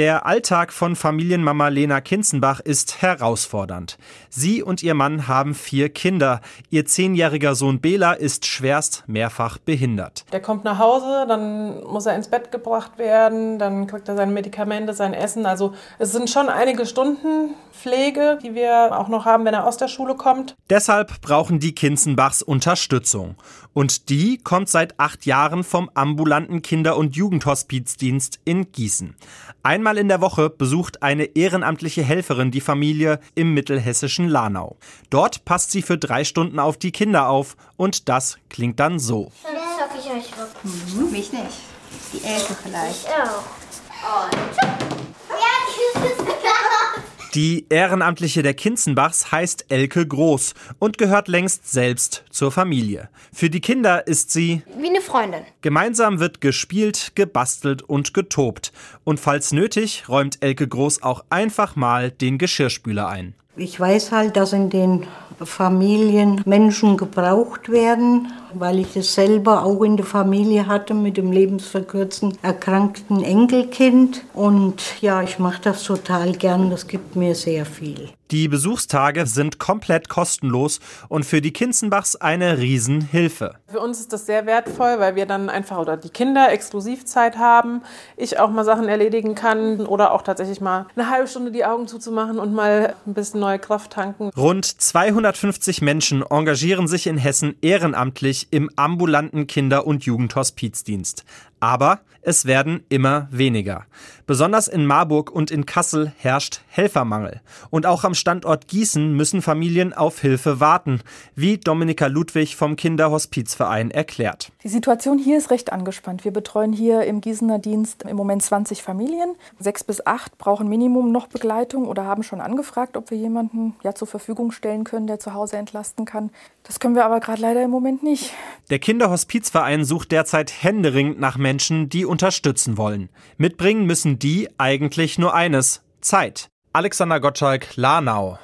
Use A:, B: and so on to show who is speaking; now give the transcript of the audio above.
A: Der Alltag von Familienmama Lena Kinzenbach ist herausfordernd. Sie und ihr Mann haben vier Kinder. Ihr zehnjähriger Sohn Bela ist schwerst mehrfach behindert.
B: Der kommt nach Hause, dann muss er ins Bett gebracht werden, dann kriegt er seine Medikamente, sein Essen. Also es sind schon einige Stunden Pflege, die wir auch noch haben, wenn er aus der Schule kommt.
A: Deshalb brauchen die Kinzenbachs Unterstützung. Und die kommt seit acht Jahren vom ambulanten Kinder- und Jugendhospizdienst in Gießen. Einmal in der Woche besucht eine ehrenamtliche Helferin die Familie im mittelhessischen Lanau. Dort passt sie für drei Stunden auf die Kinder auf und das klingt dann so.
C: Dann zock ich euch.
D: Mhm, mich nicht. Die Elke vielleicht.
C: Ich auch. Und.
A: Die Ehrenamtliche der Kinzenbachs heißt Elke Groß und gehört längst selbst zur Familie. Für die Kinder ist sie
C: Wie eine Freundin.
A: Gemeinsam wird gespielt, gebastelt und getobt. Und falls nötig, räumt Elke Groß auch einfach mal den Geschirrspüler ein.
E: Ich weiß halt, dass in den Familien Menschen gebraucht werden, weil ich es selber auch in der Familie hatte mit dem lebensverkürzten erkrankten Enkelkind. Und ja, ich mache das total gern, das gibt mir sehr viel.
A: Die Besuchstage sind komplett kostenlos und für die Kinzenbachs eine Riesenhilfe.
B: Für uns ist das sehr wertvoll, weil wir dann einfach oder die Kinder Exklusivzeit haben, ich auch mal Sachen erledigen kann oder auch tatsächlich mal eine halbe Stunde die Augen zuzumachen und mal ein bisschen neue Kraft tanken.
A: Rund 250 Menschen engagieren sich in Hessen ehrenamtlich im ambulanten Kinder- und Jugendhospizdienst. Aber es werden immer weniger. Besonders in Marburg und in Kassel herrscht Helfermangel. Und auch am Standort Gießen müssen Familien auf Hilfe warten, wie Dominika Ludwig vom Kinderhospizverein erklärt.
F: Die Situation hier ist recht angespannt. Wir betreuen hier im Gießener Dienst im Moment 20 Familien. Sechs bis acht brauchen Minimum noch Begleitung oder haben schon angefragt, ob wir jemanden ja zur Verfügung stellen können, der zu Hause entlasten kann. Das können wir aber gerade leider im Moment nicht.
A: Der Kinderhospizverein sucht derzeit händeringend nach Menschen, die unterstützen wollen. Mitbringen müssen die eigentlich nur eines: Zeit. Alexander Gottschalk, Lanau.